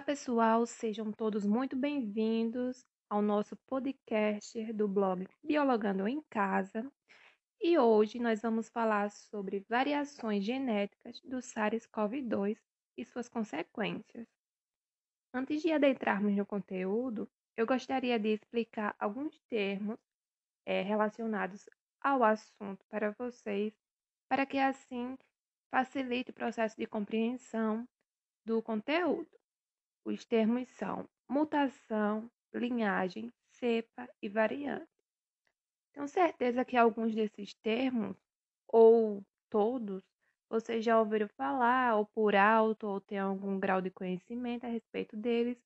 Olá, pessoal, sejam todos muito bem-vindos ao nosso podcast do blog Biologando em Casa. E hoje nós vamos falar sobre variações genéticas do SARS-CoV-2 e suas consequências. Antes de adentrarmos no conteúdo, eu gostaria de explicar alguns termos é, relacionados ao assunto para vocês, para que assim facilite o processo de compreensão do conteúdo. Os termos são mutação, linhagem, cepa e variante. Tenho certeza que alguns desses termos, ou todos, vocês já ouviram falar, ou por alto, ou tem algum grau de conhecimento a respeito deles.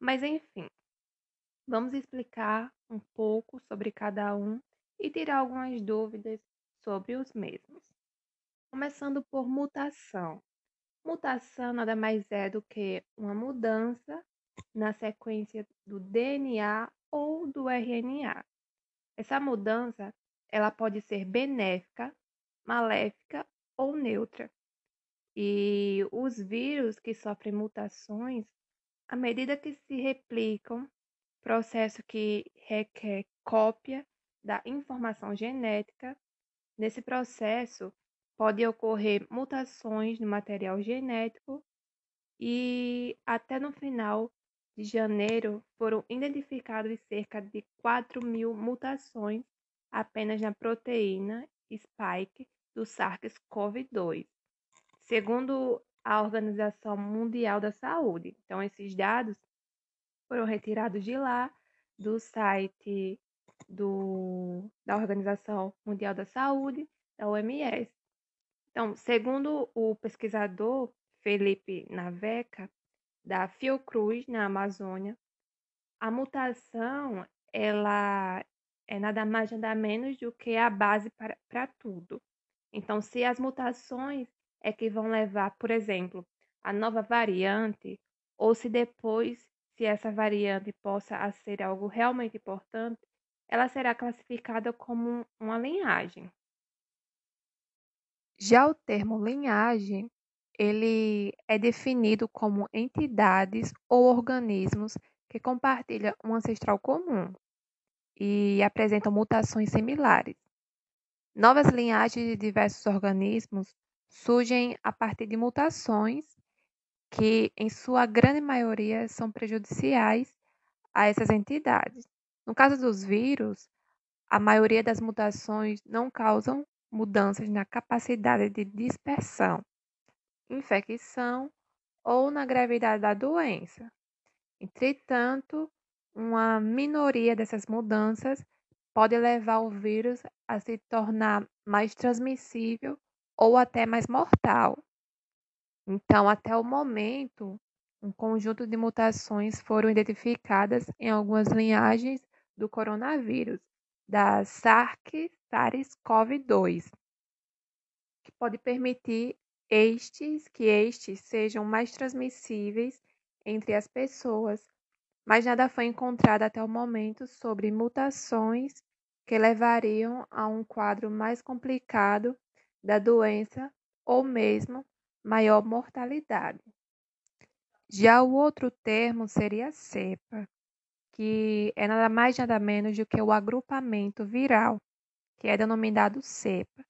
Mas enfim, vamos explicar um pouco sobre cada um e tirar algumas dúvidas sobre os mesmos. Começando por mutação. Mutação nada mais é do que uma mudança na sequência do DNA ou do RNA. Essa mudança, ela pode ser benéfica, maléfica ou neutra. E os vírus que sofrem mutações, à medida que se replicam, processo que requer cópia da informação genética, nesse processo pode ocorrer mutações no material genético e até no final de janeiro foram identificadas cerca de 4 mil mutações apenas na proteína spike do SARS-CoV-2, segundo a Organização Mundial da Saúde. Então, esses dados foram retirados de lá, do site do, da Organização Mundial da Saúde, da OMS. Então, segundo o pesquisador Felipe Naveca, da Fiocruz, na Amazônia, a mutação ela é nada mais nada menos do que a base para, tudo. Então, se as mutações é que vão levar, por exemplo, a nova variante, ou se depois, se essa variante possa ser algo realmente importante, ela será classificada como uma linhagem. Já o termo linhagem ele é definido como entidades ou organismos que compartilham um ancestral comum e apresentam mutações similares. Novas linhagens de diversos organismos surgem a partir de mutações que, em sua grande maioria, são prejudiciais a essas entidades. No caso dos vírus, a maioria das mutações não causam mudanças na capacidade de dispersão infecção ou na gravidade da doença. Entretanto, uma minoria dessas mudanças pode levar o vírus a se tornar mais transmissível ou até mais mortal. Então, até o momento, um conjunto de mutações foram identificadas em algumas linhagens do coronavírus, da SARS-CoV-2, que pode permitir estes que estes sejam mais transmissíveis entre as pessoas, mas nada foi encontrado até o momento sobre mutações que levariam a um quadro mais complicado da doença ou mesmo maior mortalidade. Já o outro termo seria cepa, que é nada mais nada menos do que o agrupamento viral, que é denominado cepa,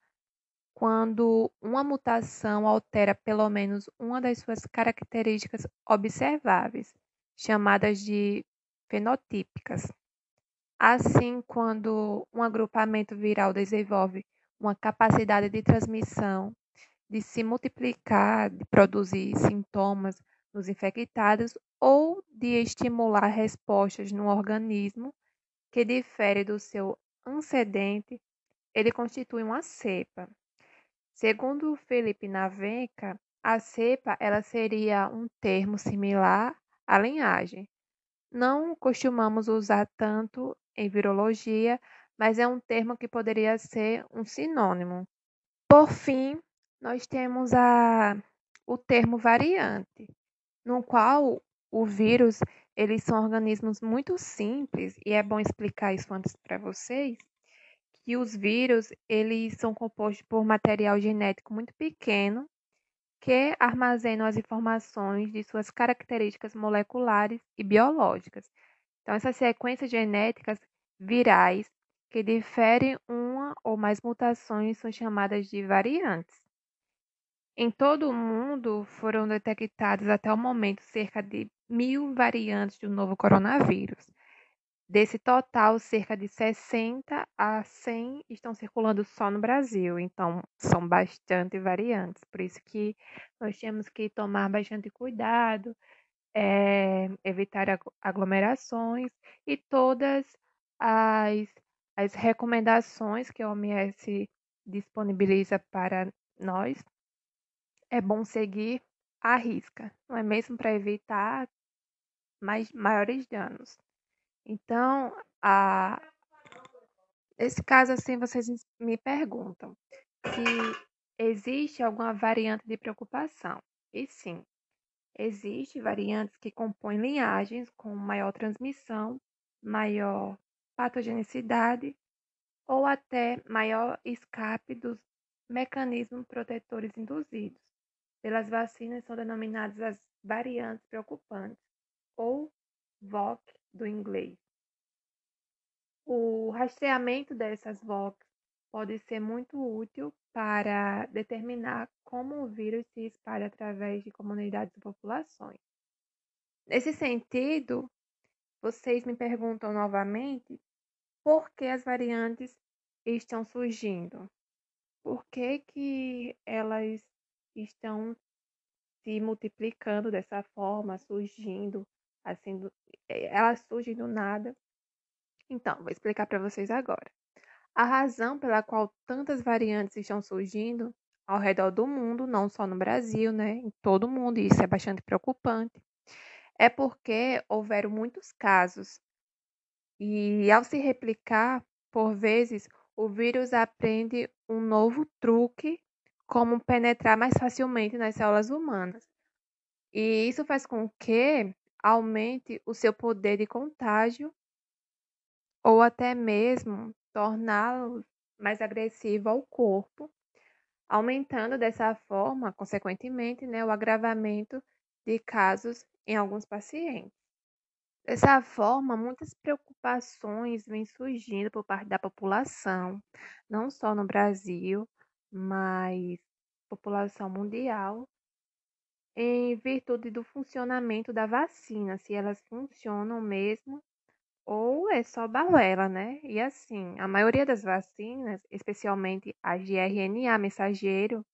quando uma mutação altera pelo menos uma das suas características observáveis, chamadas de fenotípicas. Assim, quando um agrupamento viral desenvolve uma capacidade de transmissão, de se multiplicar, de produzir sintomas nos infectados ou de estimular respostas no organismo que difere do seu antecedente, ele constitui uma cepa. Segundo Felipe Navenca, a cepa ela seria um termo similar à linhagem. Não costumamos usar tanto em virologia, mas é um termo que poderia ser um sinônimo. Por fim, nós temos a, o termo variante, no qual o vírus, eles são organismos muito simples, e é bom explicar isso antes para vocês, que os vírus eles são compostos por material genético muito pequeno, que armazenam as informações de suas características moleculares e biológicas. Então, essas sequências genéticas virais que diferem uma ou mais mutações são chamadas de variantes. Em todo o mundo foram detectadas até o momento cerca de mil variantes do novo coronavírus. Desse total, cerca de 60 a 100 estão circulando só no Brasil, então são bastante variantes. Por isso que nós temos que tomar bastante cuidado, é, evitar aglomerações e todas as, as recomendações que a OMS disponibiliza para nós, é bom seguir à risca, não é mesmo para evitar mais, maiores danos. Então, a... nesse caso, assim, vocês me perguntam se existe alguma variante de preocupação. E sim, existe variantes que compõem linhagens com maior transmissão, maior patogenicidade ou até maior escape dos mecanismos protetores induzidos pelas vacinas são denominadas as variantes preocupantes ou VOC do inglês. O rastreamento dessas VOCs pode ser muito útil para determinar como o vírus se espalha através de comunidades e populações. Nesse sentido, vocês me perguntam novamente por que as variantes estão surgindo? Por que, que elas estão se multiplicando dessa forma, surgindo, assim, do, eh, elas surgem do nada. Então, vou explicar para vocês agora. A razão pela qual tantas variantes estão surgindo ao redor do mundo, não só no Brasil, né, em todo mundo, e isso é bastante preocupante, é porque houveram muitos casos e ao se replicar, por vezes, o vírus aprende um novo truque como penetrar mais facilmente nas células humanas. E isso faz com que aumente o seu poder de contágio ou até mesmo torná-lo mais agressivo ao corpo, aumentando dessa forma, consequentemente, né, o agravamento de casos em alguns pacientes. Dessa forma, muitas preocupações vêm surgindo por parte da população, não só no Brasil, mas população mundial, em virtude do funcionamento da vacina, se elas funcionam mesmo ou é só balela, né? E assim, a maioria das vacinas, especialmente as de RNA mensageiro,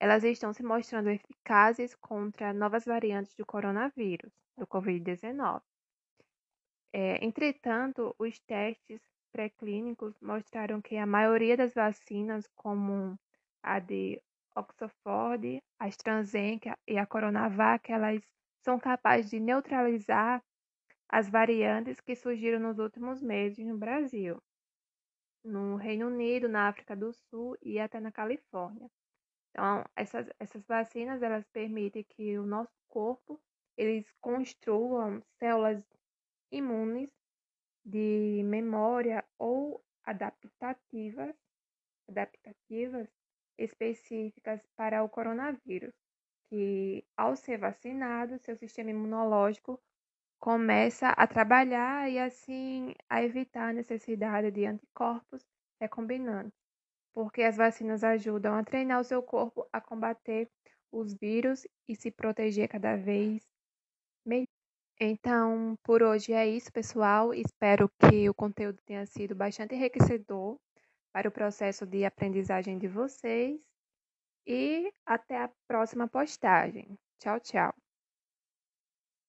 elas estão se mostrando eficazes contra novas variantes do coronavírus, do Covid-19. É, entretanto, os testes pré-clínicos mostraram que a maioria das vacinas, como a de Oxford, a AstraZeneca e a Coronavac, elas são capazes de neutralizar as variantes que surgiram nos últimos meses no Brasil, no Reino Unido, na África do Sul e até na Califórnia. Então, essas, essas vacinas elas permitem que o nosso corpo eles construam células imunes de memória ou adaptativas, adaptativas específicas para o coronavírus, que ao ser vacinado, seu sistema imunológico começa a trabalhar e assim a evitar a necessidade de anticorpos recombinantes, porque as vacinas ajudam a treinar o seu corpo a combater os vírus e se proteger cada vez melhor. Então, por hoje é isso, pessoal. Espero que o conteúdo tenha sido bastante enriquecedor para o processo de aprendizagem de vocês e até a próxima postagem. Tchau, tchau.